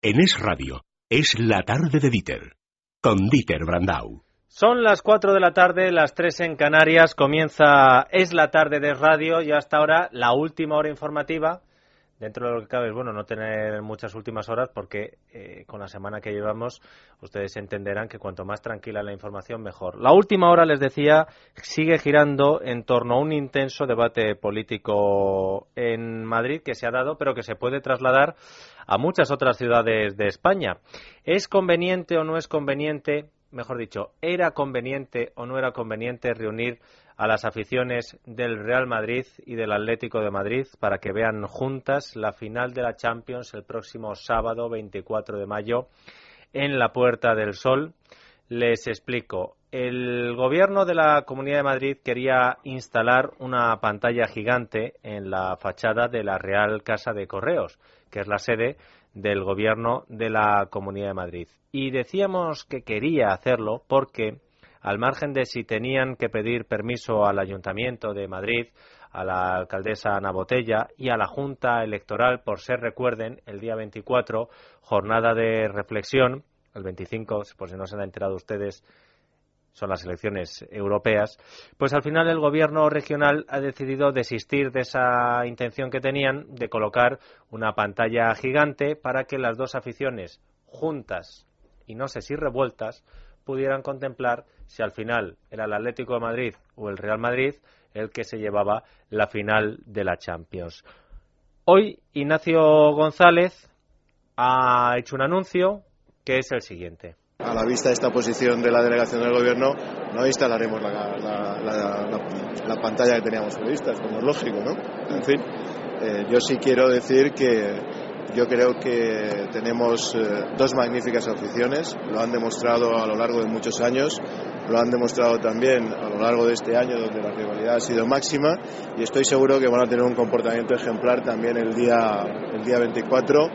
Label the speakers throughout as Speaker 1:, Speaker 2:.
Speaker 1: En Es Radio, es la tarde de Dieter, con Dieter Brandau.
Speaker 2: Son las 4 de la tarde, las 3 en Canarias, comienza Es la tarde de radio y hasta ahora la última hora informativa dentro de lo que cabe es bueno no tener muchas últimas horas porque eh, con la semana que llevamos ustedes entenderán que cuanto más tranquila la información mejor. La última hora les decía sigue girando en torno a un intenso debate político en Madrid que se ha dado pero que se puede trasladar a muchas otras ciudades de España. ¿Es conveniente o no es conveniente, mejor dicho, era conveniente o no era conveniente reunir a las aficiones del Real Madrid y del Atlético de Madrid para que vean juntas la final de la Champions el próximo sábado 24 de mayo en la Puerta del Sol. Les explico. El gobierno de la Comunidad de Madrid quería instalar una pantalla gigante en la fachada de la Real Casa de Correos, que es la sede del gobierno de la Comunidad de Madrid. Y decíamos que quería hacerlo porque al margen de si tenían que pedir permiso al Ayuntamiento de Madrid, a la alcaldesa Ana Botella y a la Junta Electoral por ser, recuerden, el día 24, jornada de reflexión, el 25, por si no se han enterado ustedes, son las elecciones europeas, pues al final el gobierno regional ha decidido desistir de esa intención que tenían de colocar una pantalla gigante para que las dos aficiones juntas y no sé si revueltas pudieran contemplar si al final era el Atlético de Madrid o el Real Madrid el que se llevaba la final de la Champions. Hoy Ignacio González ha hecho un anuncio que es el siguiente.
Speaker 3: A la vista de esta posición de la delegación del gobierno, no instalaremos la, pantalla que teníamos prevista, como es lógico, ¿no? En fin, eh, yo sí quiero decir que yo creo que tenemos eh, dos magníficas aficiones, lo han demostrado a lo largo de muchos años, lo han demostrado también a lo largo de este año donde la rivalidad ha sido máxima. Y estoy seguro que van a tener un comportamiento ejemplar también el día, el día 24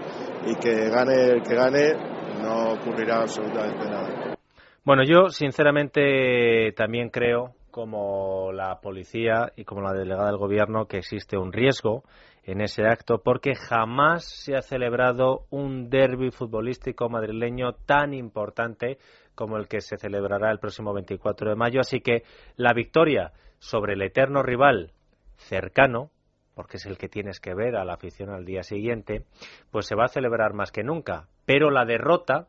Speaker 3: y que gane el que gane no ocurrirá absolutamente nada.
Speaker 2: Bueno, yo sinceramente también creo, como la policía y como la delegada del gobierno, que existe un riesgo en ese acto porque jamás se ha celebrado un derby futbolístico madrileño tan importante como el que se celebrará el próximo 24 de mayo. Así que la victoria sobre el eterno rival cercano, porque es el que tienes que ver a la afición al día siguiente, pues se va a celebrar más que nunca. Pero la derrota,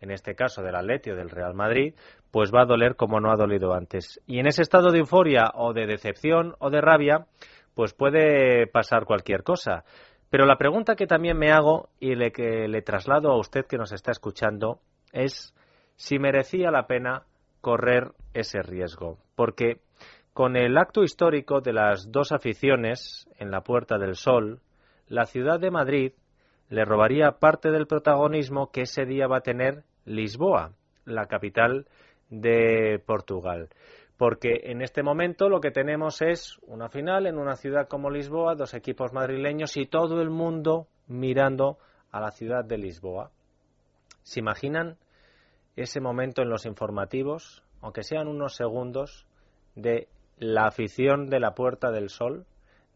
Speaker 2: en este caso del Atleti del Real Madrid, pues va a doler como no ha dolido antes. Y en ese estado de euforia o de decepción o de rabia, pues puede pasar cualquier cosa. Pero la pregunta que también me hago y le, que le traslado a usted que nos está escuchando es si merecía la pena correr ese riesgo. Porque con el acto histórico de las dos aficiones en la Puerta del Sol, la ciudad de Madrid le robaría parte del protagonismo que ese día va a tener Lisboa, la capital de Portugal porque en este momento lo que tenemos es una final en una ciudad como Lisboa, dos equipos madrileños y todo el mundo mirando a la ciudad de Lisboa. ¿Se imaginan ese momento en los informativos, aunque sean unos segundos, de la afición de la Puerta del Sol,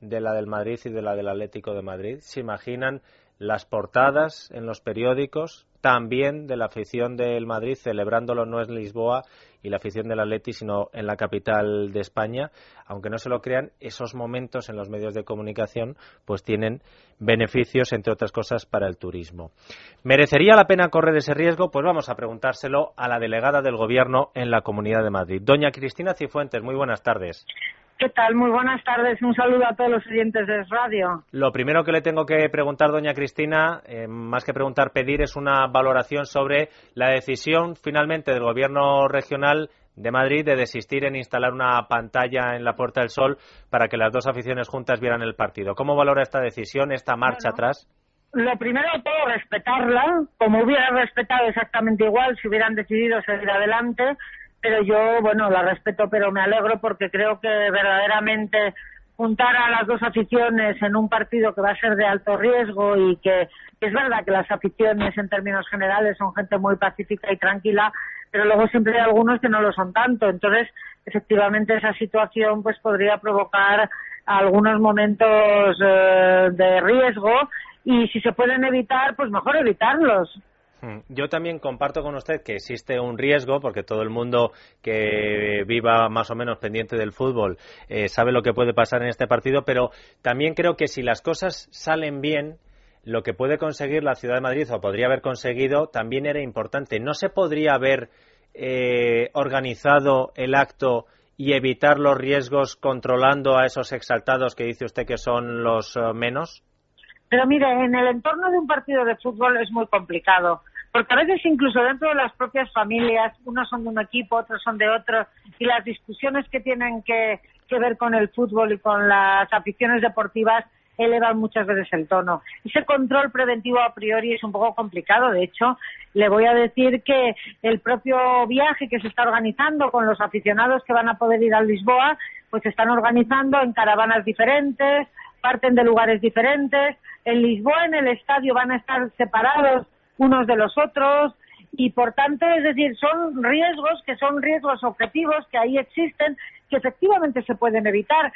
Speaker 2: de la del Madrid y de la del Atlético de Madrid? ¿Se imaginan las portadas en los periódicos también de la afición del Madrid celebrándolo no en Lisboa y la afición del Atleti sino en la capital de España. Aunque no se lo crean esos momentos en los medios de comunicación pues tienen beneficios entre otras cosas para el turismo. Merecería la pena correr ese riesgo pues vamos a preguntárselo a la delegada del gobierno en la Comunidad de Madrid. Doña Cristina Cifuentes muy buenas tardes
Speaker 4: ¿Qué tal? Muy buenas tardes. Un saludo a todos los oyentes de Radio.
Speaker 2: Lo primero que le tengo que preguntar, doña Cristina, eh, más que preguntar, pedir, es una valoración sobre la decisión finalmente del Gobierno regional de Madrid de desistir en instalar una pantalla en la Puerta del Sol para que las dos aficiones juntas vieran el partido. ¿Cómo valora esta decisión, esta marcha atrás?
Speaker 4: Lo primero de todo, respetarla, como hubiera respetado exactamente igual si hubieran decidido seguir adelante pero yo, bueno, la respeto, pero me alegro porque creo que verdaderamente juntar a las dos aficiones en un partido que va a ser de alto riesgo y que, es verdad que las aficiones en términos generales son gente muy pacífica y tranquila, pero luego siempre hay algunos que no lo son tanto. Entonces, efectivamente, esa situación pues podría provocar algunos momentos eh, de riesgo y si se pueden evitar, pues mejor evitarlos.
Speaker 2: Hmm. Yo también comparto con usted que existe un riesgo, porque todo el mundo que viva más o menos pendiente del fútbol eh, sabe lo que puede pasar en este partido, pero también creo que si las cosas salen bien, lo que puede conseguir la Ciudad de Madrid o podría haber conseguido también era importante. ¿No se podría haber eh, organizado el acto y evitar los riesgos controlando a esos exaltados que dice usted que son los eh, menos?
Speaker 4: Pero mire, en el entorno de un partido de fútbol es muy complicado, porque a veces incluso dentro de las propias familias, unos son de un equipo, otros son de otro, y las discusiones que tienen que, que ver con el fútbol y con las aficiones deportivas elevan muchas veces el tono. Ese control preventivo a priori es un poco complicado. De hecho, le voy a decir que el propio viaje que se está organizando con los aficionados que van a poder ir a Lisboa, pues se están organizando en caravanas diferentes, parten de lugares diferentes. En Lisboa, en el estadio, van a estar separados unos de los otros y por tanto, es decir, son riesgos que son riesgos objetivos que ahí existen, que efectivamente se pueden evitar,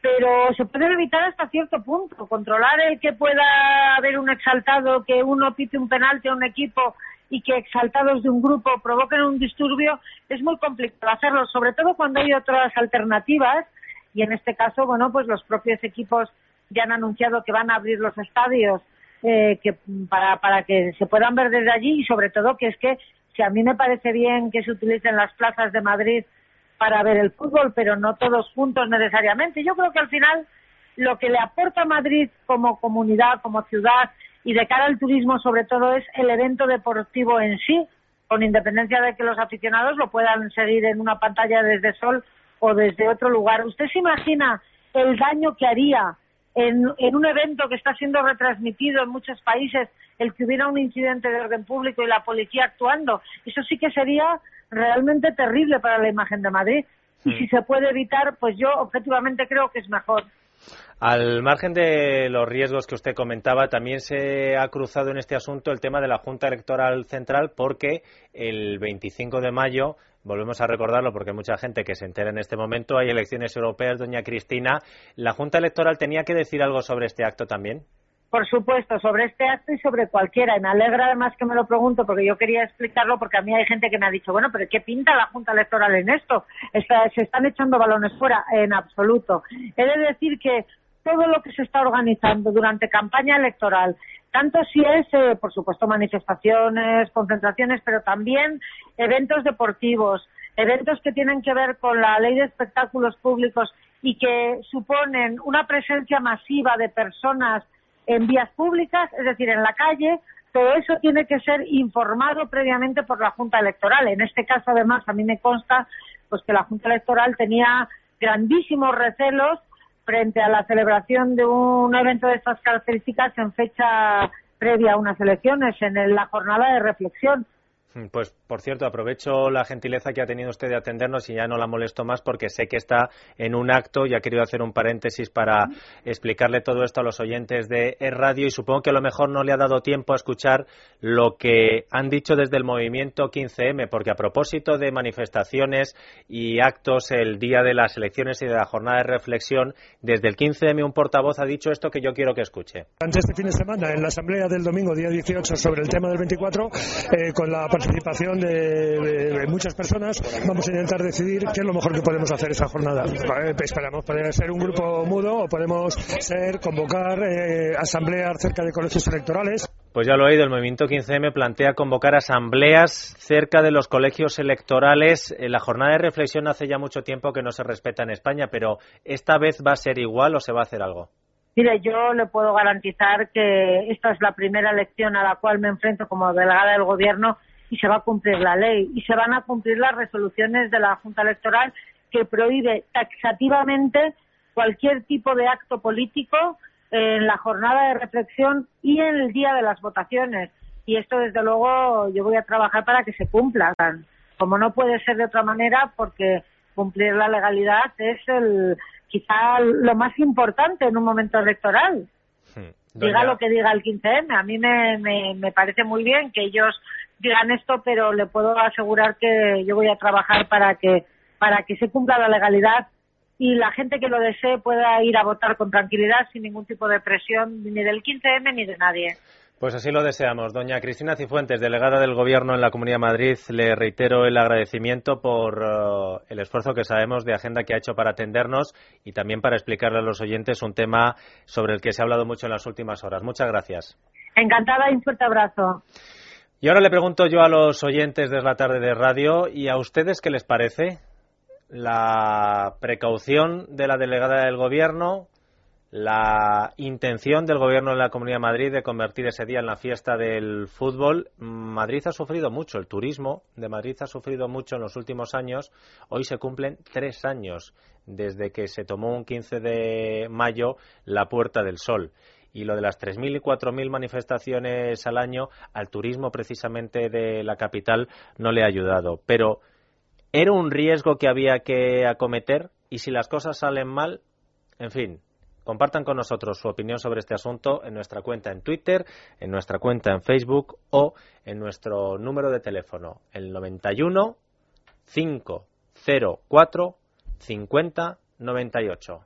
Speaker 4: pero se puede evitar hasta cierto punto. Controlar el que pueda haber un exaltado, que uno pite un penalti a un equipo y que exaltados de un grupo provoquen un disturbio, es muy complicado hacerlo, sobre todo cuando hay otras alternativas y en este caso, bueno, pues los propios equipos ya han anunciado que van a abrir los estadios eh, que para, para que se puedan ver desde allí y sobre todo que es que si a mí me parece bien que se utilicen las plazas de Madrid para ver el fútbol, pero no todos juntos necesariamente. Yo creo que al final lo que le aporta Madrid como comunidad, como ciudad y de cara al turismo sobre todo es el evento deportivo en sí, con independencia de que los aficionados lo puedan seguir en una pantalla desde Sol o desde otro lugar. ¿Usted se imagina el daño que haría en, en, un evento que está siendo retransmitido en muchos países el que hubiera un incidente de orden público y la policía actuando? Eso sí que sería realmente terrible para la imagen de Madrid. Y si se puede evitar, pues yo objetivamente creo que es mejor.
Speaker 2: Al margen de los riesgos que usted comentaba, también se ha cruzado en este asunto el tema de la Junta Electoral Central porque el 25 de mayo, volvemos a recordarlo porque hay mucha gente que se entera en este momento, hay elecciones europeas, doña Cristina. ¿La Junta Electoral tenía que decir algo sobre este acto también?
Speaker 4: Por supuesto, sobre este acto y sobre cualquiera. Y me alegra además que me lo pregunto porque yo quería explicarlo porque a mí hay gente que me ha dicho, bueno, pero ¿qué pinta la Junta Electoral en esto? se están echando balones fuera. En absoluto. He de decir que todo lo que se está organizando durante campaña electoral, tanto si es, eh, por supuesto, manifestaciones, concentraciones, pero también eventos deportivos, eventos que tienen que ver con la ley de espectáculos públicos y que suponen una presencia masiva de personas en vías públicas, es decir, en la calle, todo eso tiene que ser informado previamente por la Junta Electoral. En este caso, además, a mí me consta pues que la Junta Electoral tenía grandísimos recelos frente a la celebración de un evento de estas características en fecha previa a unas elecciones, en la jornada de reflexión.
Speaker 2: Pues, por cierto, aprovecho la gentileza que ha tenido usted de atendernos y ya no la molesto más porque sé que está en un acto y ha querido hacer un paréntesis para explicarle todo esto a los oyentes de Radio y supongo que a lo mejor no le ha dado tiempo a escuchar lo que han dicho desde el movimiento 15M, porque a propósito de manifestaciones y actos el día de las elecciones y de la jornada de reflexión, desde el 15M un portavoz ha dicho esto que yo quiero que escuche.
Speaker 5: Antes este fin de semana, en la asamblea del domingo, día 18, sobre el tema del 24, eh, con la participación de, muchas personas, vamos a intentar decidir qué es lo mejor que podemos hacer esa jornada. esperamos poder ser un grupo mudo o podemos ser, convocar eh, asambleas cerca de colegios electorales.
Speaker 2: Pues ya lo he oído, el movimiento 15M plantea convocar asambleas cerca de los colegios electorales. La jornada de reflexión hace ya mucho tiempo que no se respeta en España, pero ¿esta vez va a ser igual o se va a hacer algo?
Speaker 4: Mire, yo le puedo garantizar que esta es la primera elección a la cual me enfrento como delegada del Gobierno y se va a cumplir la ley y se van a cumplir las resoluciones de la Junta Electoral que prohíbe taxativamente cualquier tipo de acto político en la jornada de reflexión y en el día de las votaciones. Y esto, desde luego, yo voy a trabajar para que se cumplan. Como no puede ser de otra manera, porque cumplir la legalidad es el quizá lo más importante en un momento electoral. Diga lo que diga el 15M. A mí me, me, me parece muy bien que ellos digan esto, pero le puedo asegurar que yo voy a trabajar para que para que se cumpla la legalidad y la gente que lo desee pueda ir a votar con tranquilidad sin ningún tipo de presión ni del 15M ni de nadie.
Speaker 2: Pues así lo deseamos. Doña Cristina Cifuentes, delegada del Gobierno en la Comunidad de Madrid, le reitero el agradecimiento por eh, el esfuerzo que sabemos de agenda que ha hecho para atendernos y también para explicarle a los oyentes un tema sobre el que se ha hablado mucho en las últimas horas. Muchas gracias.
Speaker 4: Encantada y un fuerte abrazo.
Speaker 2: Y ahora le pregunto yo a los oyentes de la tarde de radio y a ustedes qué les parece la precaución de la delegada del Gobierno la intención del gobierno de la Comunidad de Madrid de convertir ese día en la fiesta del fútbol. Madrid ha sufrido mucho, el turismo de Madrid ha sufrido mucho en los últimos años. Hoy se cumplen tres años desde que se tomó un 15 de mayo la Puerta del Sol. Y lo de las 3.000 y 4.000 manifestaciones al año al turismo precisamente de la capital no le ha ayudado. Pero era un riesgo que había que acometer y si las cosas salen mal, en fin, Compartan con nosotros su opinión sobre este asunto en nuestra cuenta en Twitter, en nuestra cuenta en Facebook o en nuestro número de teléfono, el 91 504 50 98.